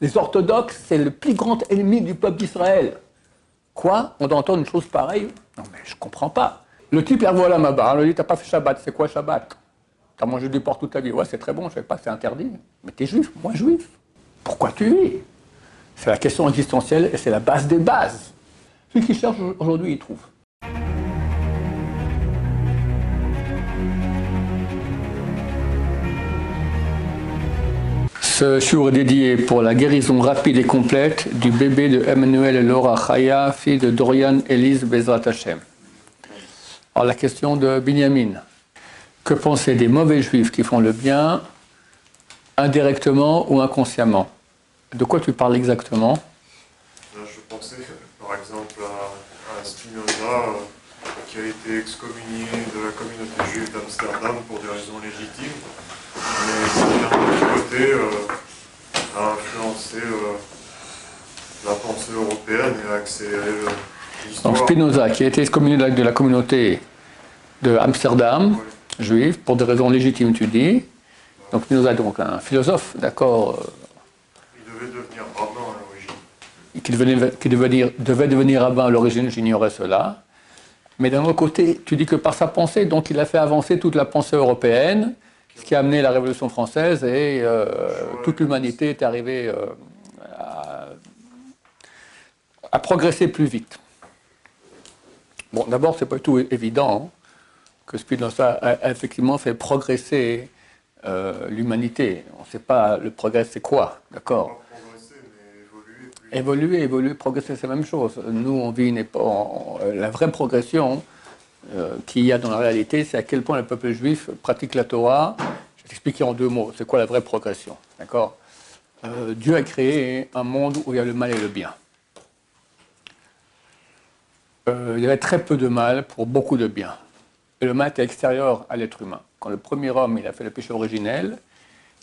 Les orthodoxes, c'est le plus grand ennemi du peuple d'Israël. Quoi? On doit entendre une chose pareille? Non, mais je comprends pas. Le type, il revoit la il lui dit T'as pas fait Shabbat, c'est quoi Shabbat? T'as mangé du porc toute ta vie Ouais, c'est très bon, je sais pas, c'est interdit. Mais t'es juif, moi juif. Pourquoi tu vis C'est la question existentielle et c'est la base des bases. Celui qui cherche aujourd'hui, il trouve. Ce jour est dédié pour la guérison rapide et complète du bébé de Emmanuel Laura Chaya, fille de Dorian Elise Bezrat Hashem. Alors la question de Binyamin. Que penser des mauvais juifs qui font le bien indirectement ou inconsciemment? De quoi tu parles exactement? Je pensais par exemple à, Spinoza euh, qui a été excommunié de la communauté juive d'Amsterdam pour des raisons légitimes mais qui, d'un autre côté, euh, a influencé euh, la pensée européenne et a accéléré l'histoire. Donc Spinoza, qui a été excommunié de la communauté de Amsterdam, juive, pour des raisons légitimes, tu dis. Donc Spinoza, donc un philosophe, d'accord euh, Il devait devenir rabbin à l'origine. Qui, devait, qui devait, devait devenir rabbin à l'origine, j'ignorais cela. Mais d'un autre côté, tu dis que par sa pensée, donc il a fait avancer toute la pensée européenne, ce qui a amené la Révolution française et euh, toute l'humanité est arrivée euh, à, progresser plus vite. Bon, d'abord, c'est pas tout évident hein, que Spinoza a, effectivement fait progresser euh, l'humanité. On ne sait pas le progrès, c'est quoi, d'accord? Évoluer, évoluer, progresser, c'est la même chose. Nous, on vit une époque, la vraie progression, euh, qu'il y a dans la réalité, c'est à quel point le peuple juif pratique la Torah. Je vais t'expliquer en deux mots. C'est quoi la vraie progression D'accord? Euh, Dieu a créé un monde où il y a le mal et le bien. Euh, il y avait très peu de mal pour beaucoup de bien. Et le mal était extérieur à l'être humain. Quand le premier homme a fait le péché originel,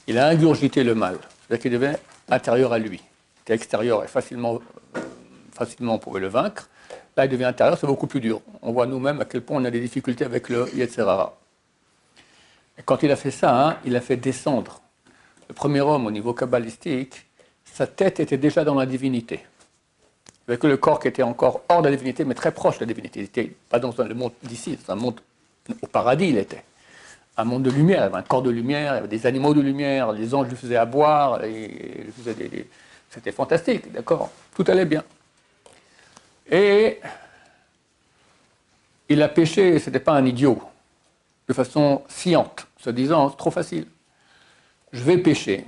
il a ingurgité le mal. C'est-à-dire qu'il devait intérieur à lui. Il était extérieur et facilement, facilement on pouvait le vaincre. Là, il devient intérieur, c'est beaucoup plus dur. On voit nous-mêmes à quel point on a des difficultés avec le Yetzerara. Et quand il a fait ça, hein, il a fait descendre le premier homme au niveau kabbalistique, sa tête était déjà dans la divinité. Avec le corps qui était encore hors de la divinité, mais très proche de la divinité. Il n'était pas dans le monde d'ici, dans un monde au paradis, il était. Un monde de lumière, il avait un corps de lumière, il avait des animaux de lumière, les anges lui faisaient à boire, c'était fantastique, d'accord? Tout allait bien. Et il a péché, ce n'était pas un idiot, de façon sciente, se disant, trop facile. Je vais pécher.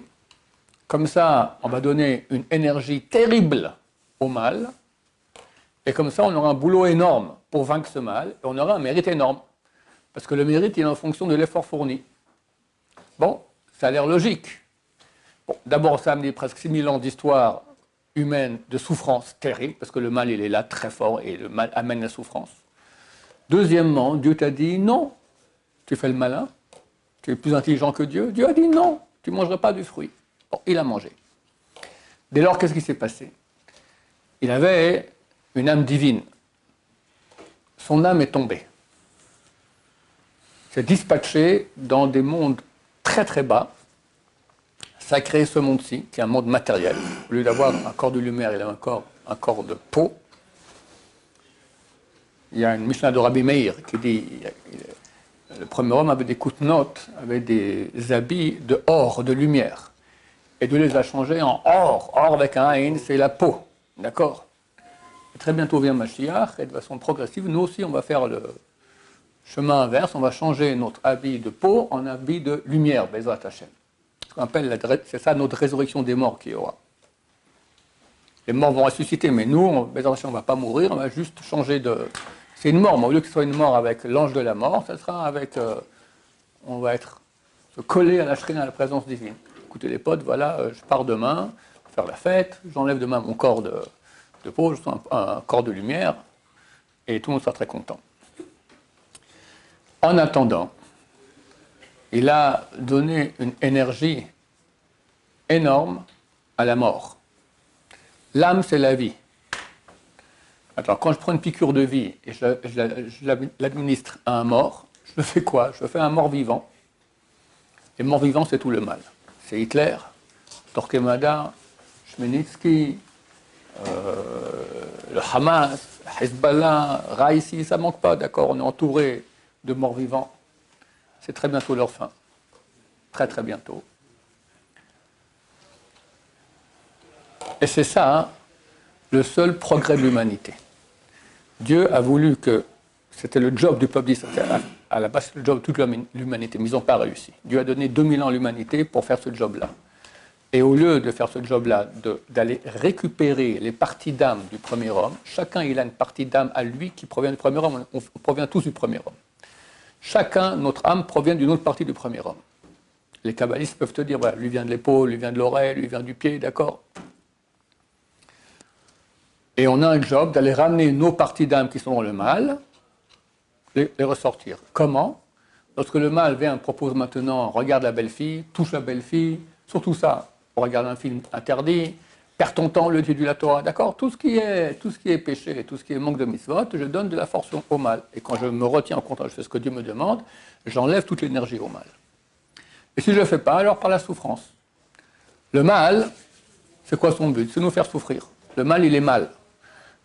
Comme ça, on va donner une énergie terrible au mal. Et comme ça, on aura un boulot énorme pour vaincre ce mal. Et on aura un mérite énorme. Parce que le mérite, est en fonction de l'effort fourni. Bon, ça a l'air logique. D'abord, ça a amené presque 6000 ans d'histoire humaine de souffrance terrible, parce que le mal, il est là très fort et le mal amène la souffrance. Deuxièmement, Dieu t'a dit non, tu fais le malin, tu es plus intelligent que Dieu. Dieu a dit non, tu ne mangeras pas du fruit. Il a mangé. Dès lors, qu'est-ce qui s'est passé? Il avait une âme divine. Son âme est tombée. S'est dispatché dans des mondes très très bas, ça a créé ce monde-ci, qui est un monde matériel. Au lieu d'avoir un corps de lumière, il a un corps, un corps de peau. Il y a une Mishnah de Rabbi Meir qui dit le premier homme avait des notes, avait des habits de or, de lumière. Et Dieu les a changés en or. Or avec un Ain, c'est la peau. D'accord? Très bientôt vient Mashiach, et de façon progressive, nous aussi, on va faire le chemin inverse. On va changer notre habit de peau en habit de lumière, Bezrat Hashem c'est ça notre résurrection des morts qui aura. Les morts vont ressusciter, mais nous, on ne va pas mourir, on va juste changer de. C'est une mort, mais au lieu que ce soit une mort avec l'ange de la mort, ça sera avec. Euh, on va être se coller à la shrine, à la présence divine. Écoutez les potes, voilà, euh, je pars demain, faire la fête, j'enlève demain mon corps de, peau, je un, un corps de lumière, et tout le monde sera très content. En attendant, il a donné une énergie énorme à la mort. L'âme, c'est la vie. Alors, quand je prends une piqûre de vie et je, l'administre à un mort, je fais quoi? Je fais un mort vivant. Et mort vivant, c'est tout le mal. C'est Hitler, Torquemada, Chmenitsky, euh, le Hamas, Hezbollah, Raïsi, ça manque pas, d'accord? On est entouré de morts vivants. C'est très bientôt leur fin. Très très bientôt. Et c'est ça, hein, le seul progrès de l'humanité. Dieu a voulu que c'était le job du peuple d'Israël. À la base, le job de toute l'humanité, mais ils n'ont pas réussi. Dieu a donné 2000 ans à l'humanité pour faire ce job-là. Et au lieu de faire ce job-là, d'aller récupérer les parties d'âme du premier homme, chacun a une partie d'âme à lui qui provient du premier homme. On, provient tous du premier homme. Chacun, notre âme provient d'une autre partie du premier homme. Les kabbalistes peuvent te dire, lui vient de l'épaule, lui vient de l'oreille, lui vient du pied, d'accord Et on a un job d'aller ramener nos parties d'âme qui sont dans le mal, les, ressortir. Comment? Lorsque le mal vient, propose maintenant, regarde la belle fille, touche la belle fille, surtout ça, on regarde un film interdit, perds ton temps, le Dieu du la Torah, d'accord tout, ce qui est, tout ce qui est péché, tout ce qui est manque de mitzvot, je donne de la force au mal. Et quand je me retiens en compte, je fais ce que Dieu me demande, j'enlève toute l'énergie au mal. Et si je ne le fais pas, alors par la souffrance. Le mal, c'est quoi son but? C'est nous faire souffrir. Le mal, il est mal.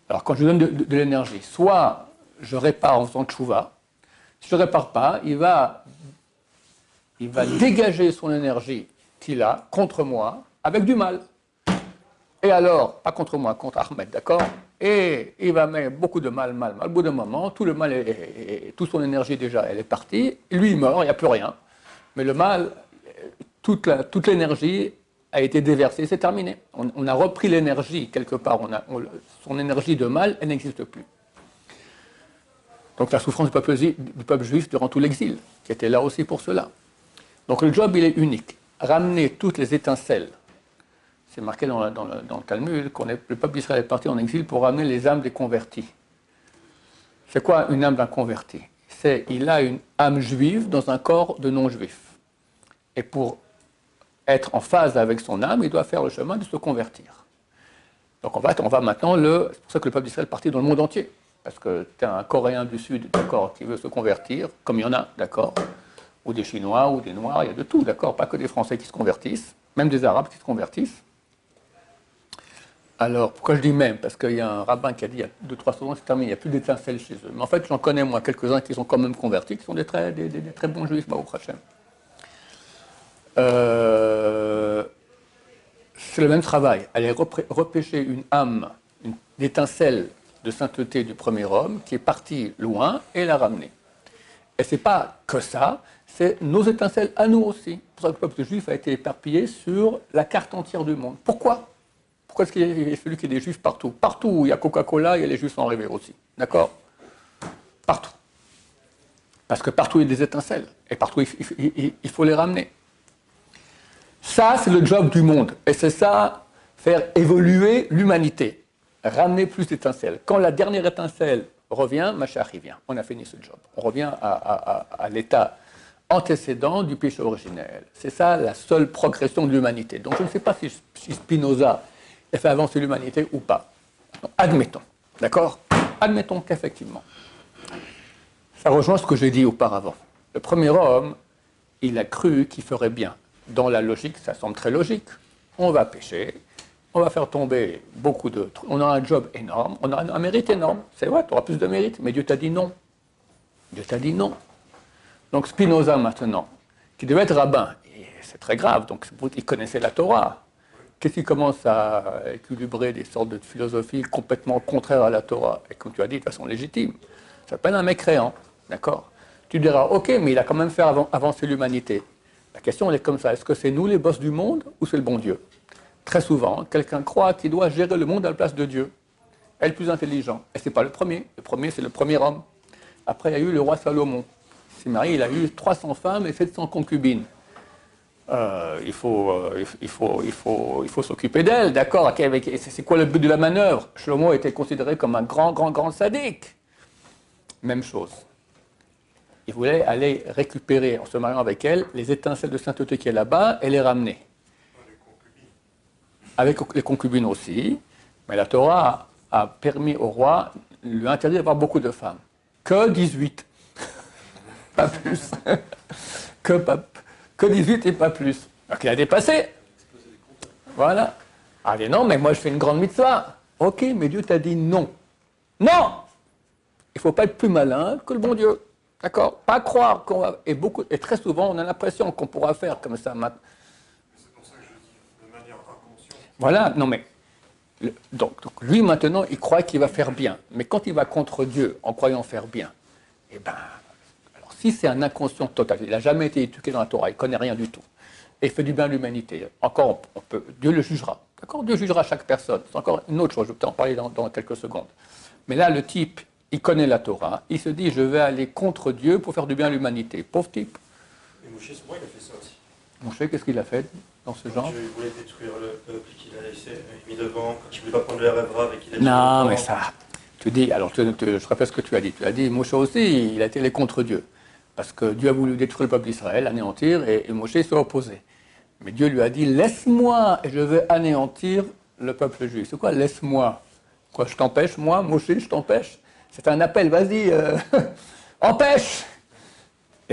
Alors quand je donne de, l'énergie, soit je répare en faisant tchouva, si je ne répare pas, il va dégager son énergie qu'il a contre moi avec du mal. Et alors, pas contre moi, contre Ahmed, d'accord? Et il va mettre beaucoup de mal, mal, mal. Au bout d'un moment, tout le mal, est, toute son énergie déjà, elle est partie. Lui, il meurt, il n'y a plus rien. Mais le mal, toute, l'énergie a été déversée, c'est terminé. On, a repris l'énergie quelque part. On a, son énergie de mal, elle n'existe plus. Donc la souffrance du peuple juif durant tout l'exil, qui était là aussi pour cela. Donc le job, il est unique ramener toutes les étincelles. C'est marqué dans, le, Talmud qu'on le peuple d'Israël est parti en exil pour ramener les âmes des convertis. C'est quoi une âme d'un converti? C'est il a une âme juive dans un corps de non-juif. Et pour être en phase avec son âme, il doit faire le chemin de se convertir. Donc en fait, on va maintenant le. C'est pour ça que le peuple d'Israël est parti dans le monde entier. Parce que tu as un Coréen du Sud, d'accord, qui veut se convertir, comme il y en a, d'accord ou des Chinois, ou des Noirs, il y a de tout, d'accord Pas que des Français qui se convertissent, même des Arabes qui se convertissent. Alors, pourquoi je dis même? Parce qu'il y a un rabbin qui a dit il y a 200-300 ans, c'est terminé, il n'y a plus d'étincelles chez eux. Mais en fait, j'en connais moi quelques-uns qui sont quand même convertis, qui sont des très, des, très bons juifs, au Hachem. Euh, c'est le même travail. Aller repêcher une âme, une étincelle de sainteté du premier homme qui est parti loin et la ramener. Et ce n'est pas que ça, c'est nos étincelles à nous aussi. C'est pour ça que le peuple juif a été éparpillé sur la carte entière du monde. Pourquoi? Pourquoi est-ce qu'il a fallu qu'il y ait des juifs partout? Partout où il y a Coca-Cola, il y a les juifs en arriver aussi. D'accord? Partout. Parce que partout il y a des étincelles. Et partout il, faut les ramener. Ça, c'est le job du monde. Et c'est ça, faire évoluer l'humanité. Ramener plus d'étincelles. Quand la dernière étincelle revient, Machach, vient. On a fini ce job. On revient à l'état antécédent du péché originel. C'est ça la seule progression de l'humanité. Donc je ne sais pas si, Spinoza a fait avancer l'humanité ou pas. admettons, d'accord? Admettons qu'effectivement, ça rejoint ce que j'ai dit auparavant. Le premier homme, il a cru qu'il ferait bien. Dans la logique, ça semble très logique. On va pécher, on va faire tomber beaucoup de trucs. On a un job énorme, on a un mérite énorme. C'est vrai, tu auras plus de mérite, mais Dieu t'a dit non. Dieu t'a dit non. Donc Spinoza maintenant, qui devait être rabbin, c'est très grave, donc il connaissait la Torah. Qu'est-ce qu'il commence à équilibrer des sortes de philosophies complètement contraires à la Torah, et comme tu as dit, de façon légitime Ça s'appelle un mécréant, d'accord? Tu diras, ok, mais il a quand même fait avancer l'humanité. La question est comme ça, est-ce que c'est nous les boss du monde ou c'est le bon Dieu? Très souvent, quelqu'un croit qu'il doit gérer le monde à la place de Dieu. Elle est le plus intelligent. Et ce n'est pas le premier. Le premier, c'est le premier homme. Après, il y a eu le roi Salomon s'est marié, il a eu 300 femmes et 700 concubines. Euh, il faut, euh, il faut, il faut, il faut s'occuper d'elles, d'accord C'est quoi le but de la manœuvre? Shlomo était considéré comme un grand, grand, grand sadique. Même chose. Il voulait aller récupérer, en se mariant avec elle, les étincelles de sainteté qui est là-bas et les ramener. Avec les concubines aussi. Mais la Torah a permis au roi, lui interdit d'avoir beaucoup de femmes. Que 18 pas plus. que, que 18 et pas plus. Donc il a dépassé. Voilà. Ah, dit non, mais moi je fais une grande mitzvah. Ok, mais Dieu t'a dit non. Non Il ne faut pas être plus malin que le bon Dieu. D'accord? Pas croire qu'on va. Et, beaucoup, et très souvent, on a l'impression qu'on pourra faire comme ça. C'est pour ça que je dis de manière inconsciente. Voilà, non mais. donc, lui maintenant, il croit qu'il va faire bien. Mais quand il va contre Dieu en croyant faire bien, eh ben. Si c'est un inconscient total, il n'a jamais été éduqué dans la Torah, il ne connaît rien du tout, et il fait du bien à l'humanité, encore, on peut, Dieu le jugera. D'accord Dieu jugera chaque personne. C'est encore une autre chose, je vais en parler dans, dans quelques secondes. Mais là, le type, il connaît la Torah, il se dit je vais aller contre Dieu pour faire du bien à l'humanité. Pauvre type. Et Moshe, c'est moi, il a fait ça aussi. Moshe, qu'est-ce qu'il a fait dans ce genre Il voulait détruire le peuple qu'il a laissé mis devant, quand il ne voulait pas prendre le RF et qu'il a Non, mais ça. Tu dis, alors tu- tu- je rappelle ce que tu as dit. Tu as dit, Moshe aussi, il a été allé contre Dieu. Parce que Dieu a voulu détruire le peuple d'Israël, anéantir, et, et Moshe s'est opposé. Mais Dieu lui a dit, laisse-moi et je vais anéantir le peuple juif. C'est quoi, laisse-moi? Quoi, je t'empêche, moi, Moshe, je t'empêche? C'est un appel, vas-y, euh, empêche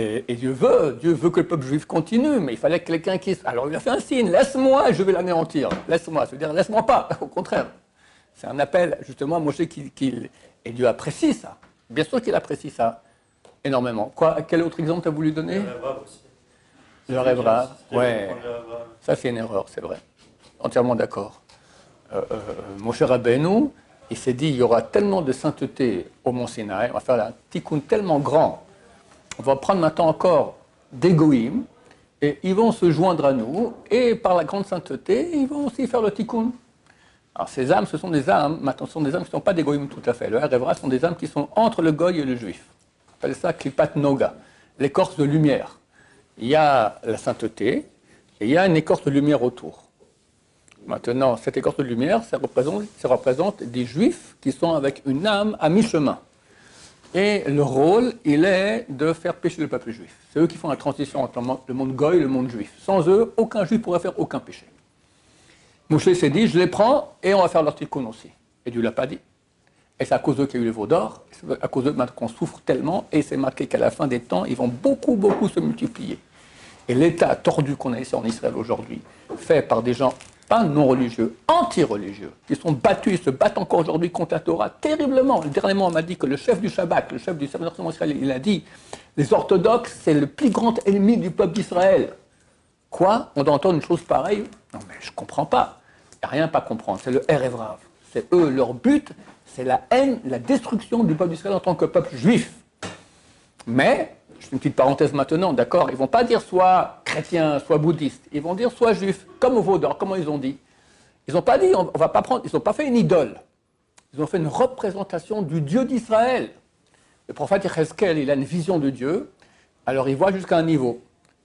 et, Dieu veut, Dieu veut que le peuple juif continue, mais il fallait que quelqu'un qui... Alors il a fait un signe, laisse-moi et je vais l'anéantir. Laisse-moi, ça veut dire laisse-moi pas, au contraire. C'est un appel, justement, à Moshe qui- Et Dieu apprécie ça. Bien sûr qu'il apprécie ça énormément. Quoi, quel autre exemple tu as voulu donner Le RF aussi. Le rêve ouais. Ça, c'est une erreur, c'est vrai. Entièrement d'accord. Euh, euh, mon cher Rabbeinu, il s'est dit il y aura tellement de sainteté au Mont Sinaï, on va faire un tikkun tellement grand, on va prendre maintenant encore des goïms, et ils vont se joindre à nous, et par la grande sainteté, ils vont aussi faire le tikkun. Alors ces âmes, ce sont des âmes, maintenant, ce sont des âmes qui ne sont pas des goïms tout à fait. Le Revra sont des âmes qui sont entre le goy et le juif. Appelle ça klipat noga, l'écorce de lumière. Il y a la sainteté, et il y a une écorce de lumière autour. Maintenant, cette écorce de lumière, ça représente, des juifs qui sont avec une âme à mi-chemin. Et le rôle, il est de faire pécher le peuple juif. C'est eux qui font la transition entre le monde- le monde goy et le monde juif. Sans eux, aucun juif pourrait faire aucun péché. Moshe s'est dit, je les prends et on va faire leur tikkun aussi. Et Dieu ne l'a pas dit. Et c'est à cause d'eux qu'il y a eu les veaux d'or, c'est à cause d'eux qu'on souffre tellement, et c'est marqué qu'à la fin des temps, ils vont beaucoup, beaucoup se multiplier. Et l'état tordu qu'on a ici en Israël aujourd'hui, fait par des gens pas non religieux, anti-religieux, qui sont battus, ils se battent encore aujourd'hui contre la Torah terriblement. Dernièrement, on m'a dit que le chef du Shabbat, le chef du service d'Israël, il a dit les orthodoxes, c'est le plus grand ennemi du peuple d'Israël. Quoi? On doit entendre une chose pareille? Non, mais je ne comprends pas. Il n'y a rien à pas comprendre. C'est le Erevrav. C'est eux, leur but, c'est la haine, la destruction du peuple d'Israël en tant que peuple juif. Mais, je fais une petite parenthèse maintenant, d'accord Ils vont pas dire soit chrétien, soit bouddhiste. Ils vont dire soit juif, comme au Vaudor, comment ils ont dit. Ils n'ont pas dit, on, va pas prendre, ils n'ont pas fait une idole. Ils ont fait une représentation du Dieu d'Israël. Le prophète Yechezkel, il a une vision de Dieu, alors il voit jusqu'à un niveau.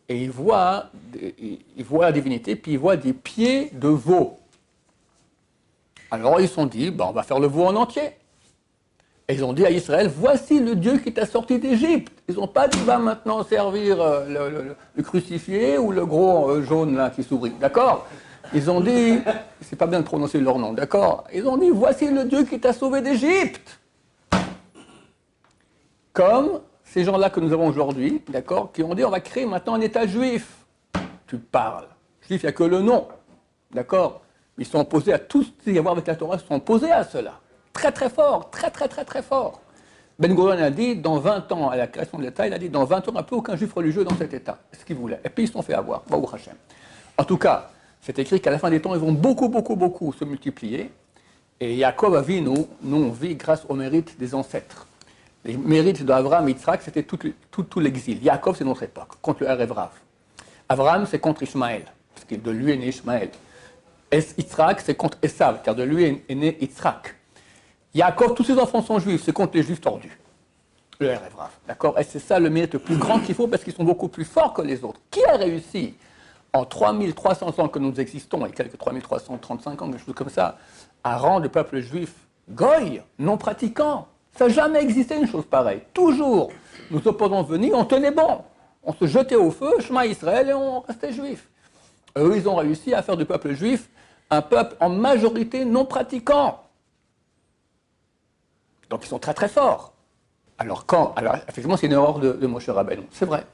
Et il voit, il voit la divinité, puis il voit des pieds de veau. Alors ils se sont dit, ben, on va faire le veau en entier. Et ils ont dit à Israël, voici le Dieu qui t'a sorti d'Égypte. Ils n'ont pas dit, va maintenant servir euh, le, crucifié ou le gros euh, jaune là qui s'ouvrit. D'accord? Ils ont dit, c'est pas bien de prononcer leur nom, d'accord? Ils ont dit, voici le Dieu qui t'a sauvé d'Égypte. Comme ces gens-là que nous avons aujourd'hui, d'accord, qui ont dit, on va créer maintenant un État juif. Tu parles. Juif, il n'y a que le nom. D'accord? Ils sont opposés à tout ce qui a à voir avec la Torah, ils sont opposés à cela. Très très fort, très très très très fort. Ben Gurion a dit, dans 20 ans, à la création de l'État, il a dit, dans 20 ans, il n'y aura plus aucun juif religieux dans cet État. Ce qu'il voulait. Et puis ils se sont fait avoir. Hashem. En tout cas, c'est écrit qu'à la fin des temps, ils vont beaucoup, beaucoup, beaucoup se multiplier. Et Yaakov Avinu, nous, on vit grâce au mérite des ancêtres. Les mérites d'Abraham et Yitzhak, c'était tout, tout, tout l'exil. Yaakov, c'est notre époque, contre le Erevrav. Abraham, c'est contre Ishmaël, parce que de lui est né Ishmaël. Es- Yitzhak, c'est contre Esav, car de lui est- né Yitzhak. Yaakov, tous ses enfants sont juifs, c'est contre les juifs tordus. Le Erevrav, d'accord? Et c'est ça le mérite le plus grand qu'il faut, parce qu'ils sont beaucoup plus forts que les autres. Qui a réussi, en 3300 ans que nous existons, et quelques 3335 ans, quelque chose comme ça, à rendre le peuple juif goy, non pratiquant? Ça n'a jamais existé une chose pareille. Toujours, nous opposons venir, on tenait bon. On se jetait au feu, chemin Israël, et on restait juif. Eux, ils ont réussi à faire du peuple juif un peuple en majorité non pratiquant. Donc ils sont très très forts. Alors quand, alors effectivement c'est une erreur de, de Moshe Rabbeinu, c'est vrai.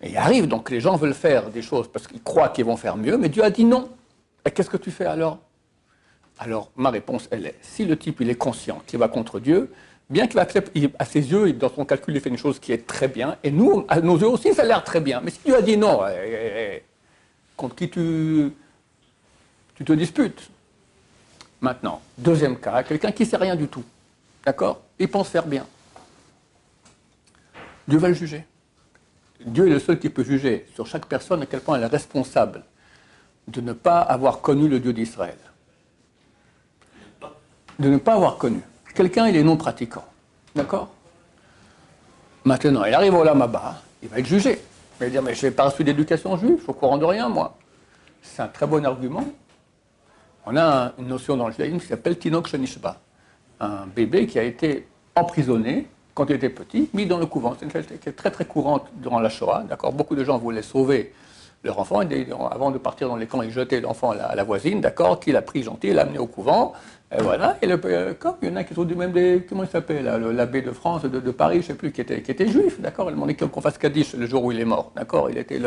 Et il arrive donc les gens veulent faire des choses parce qu'ils croient qu'ils vont faire mieux, mais Dieu a dit non. Et qu'est-ce que tu fais alors? Alors, ma réponse, elle est, si le type, il est conscient qu'il va contre Dieu, bien qu'il accepte, à ses yeux, dans son calcul, il fait une chose qui est très bien, et nous, à nos yeux aussi, ça a l'air très bien. Mais si Dieu a dit non, eh, eh, eh, contre qui tu, tu te disputes Maintenant, deuxième cas, quelqu'un qui ne sait rien du tout, d'accord? Il pense faire bien. Dieu va le juger. Dieu est le seul qui peut juger sur chaque personne à quel point elle est responsable de ne pas avoir connu le Dieu d'Israël. De ne pas avoir connu. Quelqu'un, il est non pratiquant. D'accord? Maintenant, il arrive au Lamaba, il va être jugé. Il va dire, mais je n'ai pas reçu d'éducation juive, je suis au courant de rien, moi. C'est un très bon argument. On a un- une notion dans le judaïsme qui s'appelle Tinok Shenishba. Un bébé qui a été emprisonné quand il était petit, mis dans le couvent. C'est une chose qui est très très courante durant la Shoah. D'accord? Beaucoup de gens voulaient sauver leur enfant. Et avant de partir dans les camps, ils jetaient l'enfant à la, à la voisine, d'accord? Qui l'a pris gentil, l'a amené au couvent. Et voilà. Et le, euh, comme il y en a qui sont du même des. Comment il s'appelle L'abbé de France, de, de Paris, je ne sais plus, qui était, qui était juif, d'accord? Il demandait qu'on fasse Kaddish le jour où il est mort, d'accord? Il était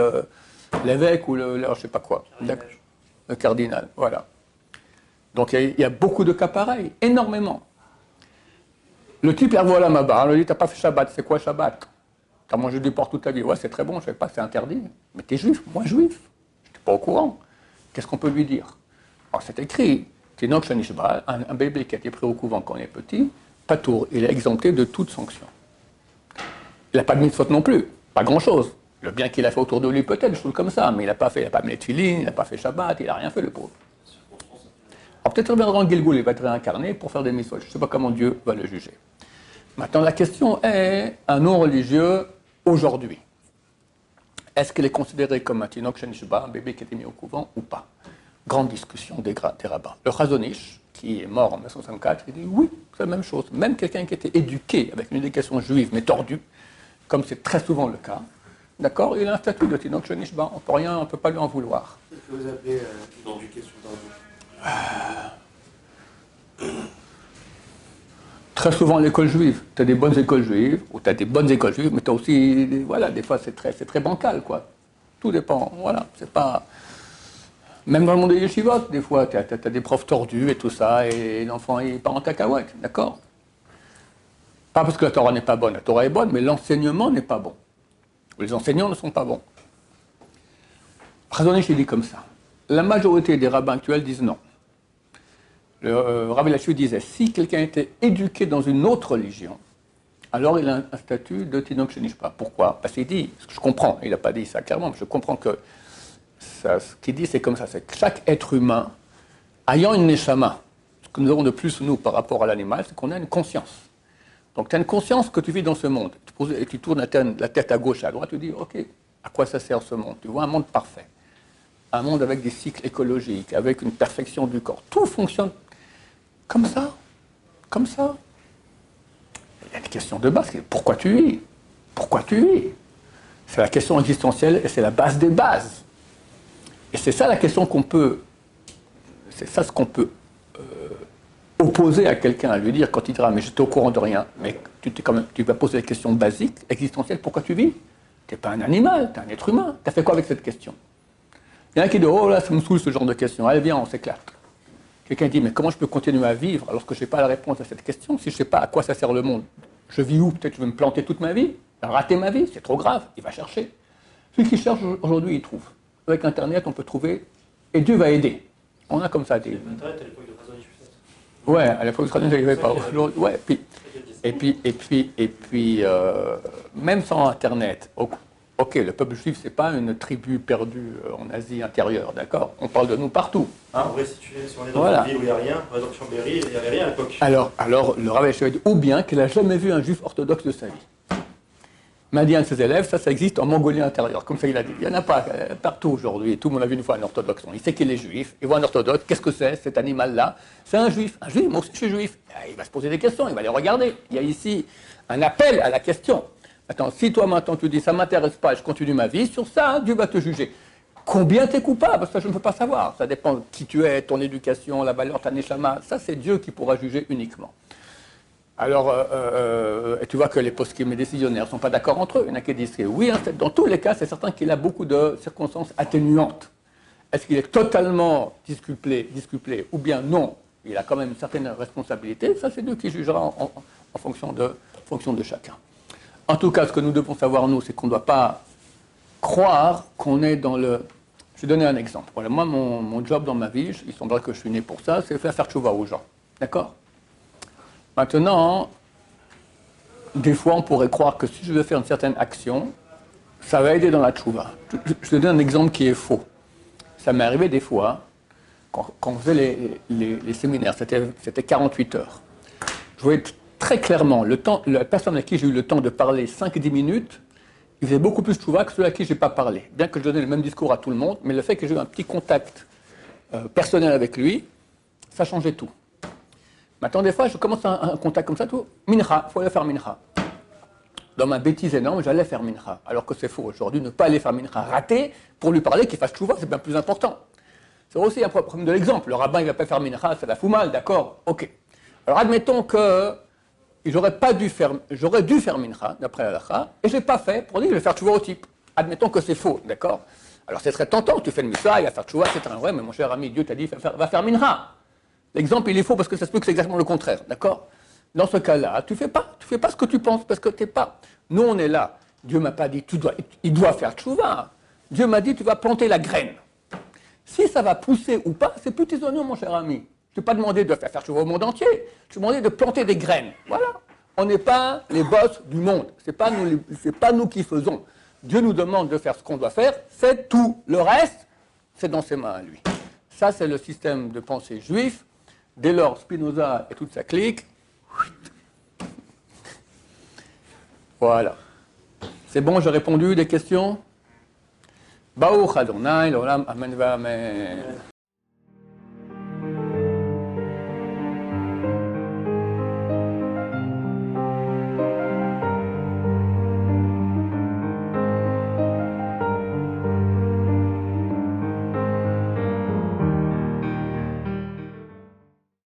l'évêque ou le, le- je ne sais pas quoi. Le cardinal, voilà. Donc il y, a, beaucoup de cas pareils, énormément. Le type, revoit la Maba, on lui dit T'as pas fait Shabbat, c'est quoi Shabbat? T'as mangé du porc toute ta vie Ouais, c'est très bon, je sais pas, c'est interdit. Mais t'es juif, moi juif. Je n'étais pas au courant. Qu'est-ce qu'on peut lui dire? Alors c'est écrit Shanishba, un, un bébé qui a été pris au couvent quand il est petit, Patour, il est exempté de toute sanction. Il n'a pas de mitzvot non plus, pas grand-chose. Le bien qu'il a fait autour de lui, peut-être, des choses comme ça, mais il n'a pas fait, il n'a pas tefilines, il n'a pas fait Shabbat, il n'a rien fait, le pauvre. Alors peut-être reviendra en Gilgoul, il va être réincarné pour faire des mitzvot. Je ne sais pas comment Dieu va le juger. Maintenant, la question est, un non-religieux, aujourd'hui, est-ce qu'il est considéré comme un Tinok Shenishba, un bébé qui a été mis au couvent ou pas? Grande discussion des, rabbins. Le Chazonish, qui est mort en 1964, il dit oui, c'est la même chose. Même quelqu'un qui était éduqué avec une éducation juive, mais tordue, comme c'est très souvent le cas, d'accord, il a un statut de Tinok Shenishba. On peut rien, on ne peut pas lui en vouloir. Qu'est-ce que vous appelez euh, l'éducation tordue? Très souvent l'école juive, tu as des bonnes écoles juives, ou tu as des bonnes écoles juives, mais tu as aussi, voilà, des fois c'est très, très bancal, quoi. Tout dépend, voilà, c'est pas... Même dans le monde des yeshivot, des fois, tu as, des profs tordus et tout ça, et l'enfant, il part en cacahuète, d'accord? Pas parce que la Torah n'est pas bonne, la Torah est bonne, mais l'enseignement n'est pas bon. Les enseignants ne sont pas bons. Razonich, il dit comme ça. La majorité des rabbins actuels disent non. Le euh, Rabbi Lachu disait si quelqu'un était éduqué dans une autre religion, alors il a un, statut de Tinok Shenishpa. Pourquoi? Parce qu'il dit, je comprends, il n'a pas dit ça clairement, mais je comprends que ce qu'il dit, c'est comme ça c'est que chaque être humain, ayant une neshama, ce que nous avons de plus, nous, par rapport à l'animal, c'est qu'on a une conscience. Donc tu as une conscience que tu vis dans ce monde. Tu, poses- et tu tournes la tête, à gauche à droite, tu dis, OK, à quoi ça sert ce monde? Tu vois un monde parfait. Un monde avec des cycles écologiques, avec une perfection du corps. Tout fonctionne comme ça. Comme ça. Il y a une question de base, pourquoi tu vis Pourquoi tu vis C'est la question existentielle et c'est la base des bases. Et c'est ça la question qu'on peut, c'est ça ce qu'on peut euh, opposer à quelqu'un, à lui dire quand il dira mais j'étais au courant de rien, mais tu, t'es vas poser la question basique, existentielle, pourquoi tu vis? Tu n'es pas un animal, tu es un être humain. Tu as fait quoi avec cette question? Il y en a qui disent oh là ça me saoule ce genre de question, allez viens on s'éclate. Quelqu'un dit mais comment je peux continuer à vivre alors que je n'ai pas la réponse à cette question, si je ne sais pas à quoi ça sert le monde? Je vis où? Peut-être que je vais me planter toute ma vie, rater ma vie, c'est trop grave, il va chercher. Celui qui cherche aujourd'hui, il trouve. Avec Internet, on peut trouver, et Dieu va aider. On a comme ça des, Internet à l'époque de. Ouais, à l'époque, il n'y avait pas. Ouais, puis, et puis, et puis, et puis euh, même sans Internet, o- ok, le peuple juif, c'est pas une tribu perdue euh, en Asie intérieure, d'accord? On parle de nous partout. En vrai, si, tu es, si on est dans Voilà. où il n'y a rien, par exemple Chambéry, il n'y avait rien à l'époque. Alors, alors le rabbin Sheved, ou bien qu'il n'a jamais vu un juif orthodoxe de sa vie. Il m'a dit à un de ses élèves, ça, ça existe en Mongolie intérieure, comme ça il a dit. Il n'y en a pas euh, partout aujourd'hui. Tout le monde a vu une fois un orthodoxe. Il sait qu'il est juif, il voit un orthodoxe, qu'est-ce que c'est cet animal-là? C'est un juif. Un juif, moi aussi je suis juif. Ah, Il va se poser des questions, il va les regarder. Il y a ici un appel à la question. Attends, si toi maintenant tu dis ça m'intéresse pas, je continue ma vie, sur ça, Dieu va te juger. Combien tu es coupable Ça, je ne peux pas savoir. Ça dépend de qui tu es, ton éducation, la valeur, ta neshama. Ça, c'est Dieu qui pourra juger uniquement. Alors, euh, euh, et tu vois que les poskim et décisionnaires ne sont pas d'accord entre eux. Il y en a qui disent que oui, hein, dans tous les cas, c'est certain qu'il a beaucoup de circonstances atténuantes. Est-ce qu'il est totalement disculpé, disculpé ou bien non? Il a quand même une certaine responsabilité. Ça, c'est Dieu qui jugera en fonction de chacun. En tout cas, ce que nous devons savoir, nous, c'est qu'on ne doit pas croire qu'on est dans le. Je vais donner un exemple. Voilà, moi, mon, mon job dans ma vie, il semblerait que je suis né pour ça, c'est faire faire tchouva aux gens. D'accord? Maintenant, des fois, on pourrait croire que si je veux faire une certaine action, ça va aider dans la tchouva. Je, je- te donne un exemple qui est faux. Ça m'est arrivé des fois, quand, on faisait les, les- séminaires, c'était c'était 48 heures. Je voyais très clairement, la personne à qui j'ai eu le temps de parler 5-10 minutes, il faisait beaucoup plus tchouva que celui à qui je n'ai pas parlé. Bien que je donnais le même discours à tout le monde, mais le fait que j'ai eu un petit contact euh, personnel avec lui, ça changeait tout. Maintenant, des fois, je commence un, contact comme ça, tout. Mincha, il faut aller faire mincha. Dans ma bêtise énorme, j'allais faire mincha. Alors que c'est faux aujourd'hui, ne pas aller faire mincha, rater, pour lui parler, qu'il fasse tchouva, c'est bien plus important. C'est aussi un problème de l'exemple. Le rabbin, il ne va pas faire mincha, ça la fout mal, d'accord Ok. Alors admettons que j'aurais pas dû faire, j'aurais dû faire mincha, d'après la halakha, et je l'ai pas fait pour dire je vais faire tchouva au type. Admettons que c'est faux, d'accord? Alors ce serait tentant, tu fais le missa, il va faire tchouva, c'est un ouais, mais mon cher ami, Dieu t'a dit, va faire, va faire mincha. L'exemple, il est faux parce que ça se peut que c'est exactement le contraire, d'accord? Dans ce cas-là, tu fais pas, tu fais pas ce que tu penses parce que t'es pas. Nous, on est là. Dieu m'a pas dit, il doit faire tchouva. Dieu m'a dit, tu vas planter la graine. Si ça va pousser ou pas, c'est plus tes honneurs, mon cher ami. Je t'ai pas demandé de faire faire tchouva au monde entier. Je t'ai demandé de planter des graines. Voilà. On n'est pas les boss du monde. C'est pas nous, pas nous qui faisons. Dieu nous demande de faire ce qu'on doit faire. C'est tout. Le reste, c'est dans ses mains à lui. Ça, c'est le système de pensée juif. Dès lors, Spinoza et toute sa clique. Voilà. C'est bon, j'ai répondu. Des questions? Baruch Adonai, l'olam, amen, amen.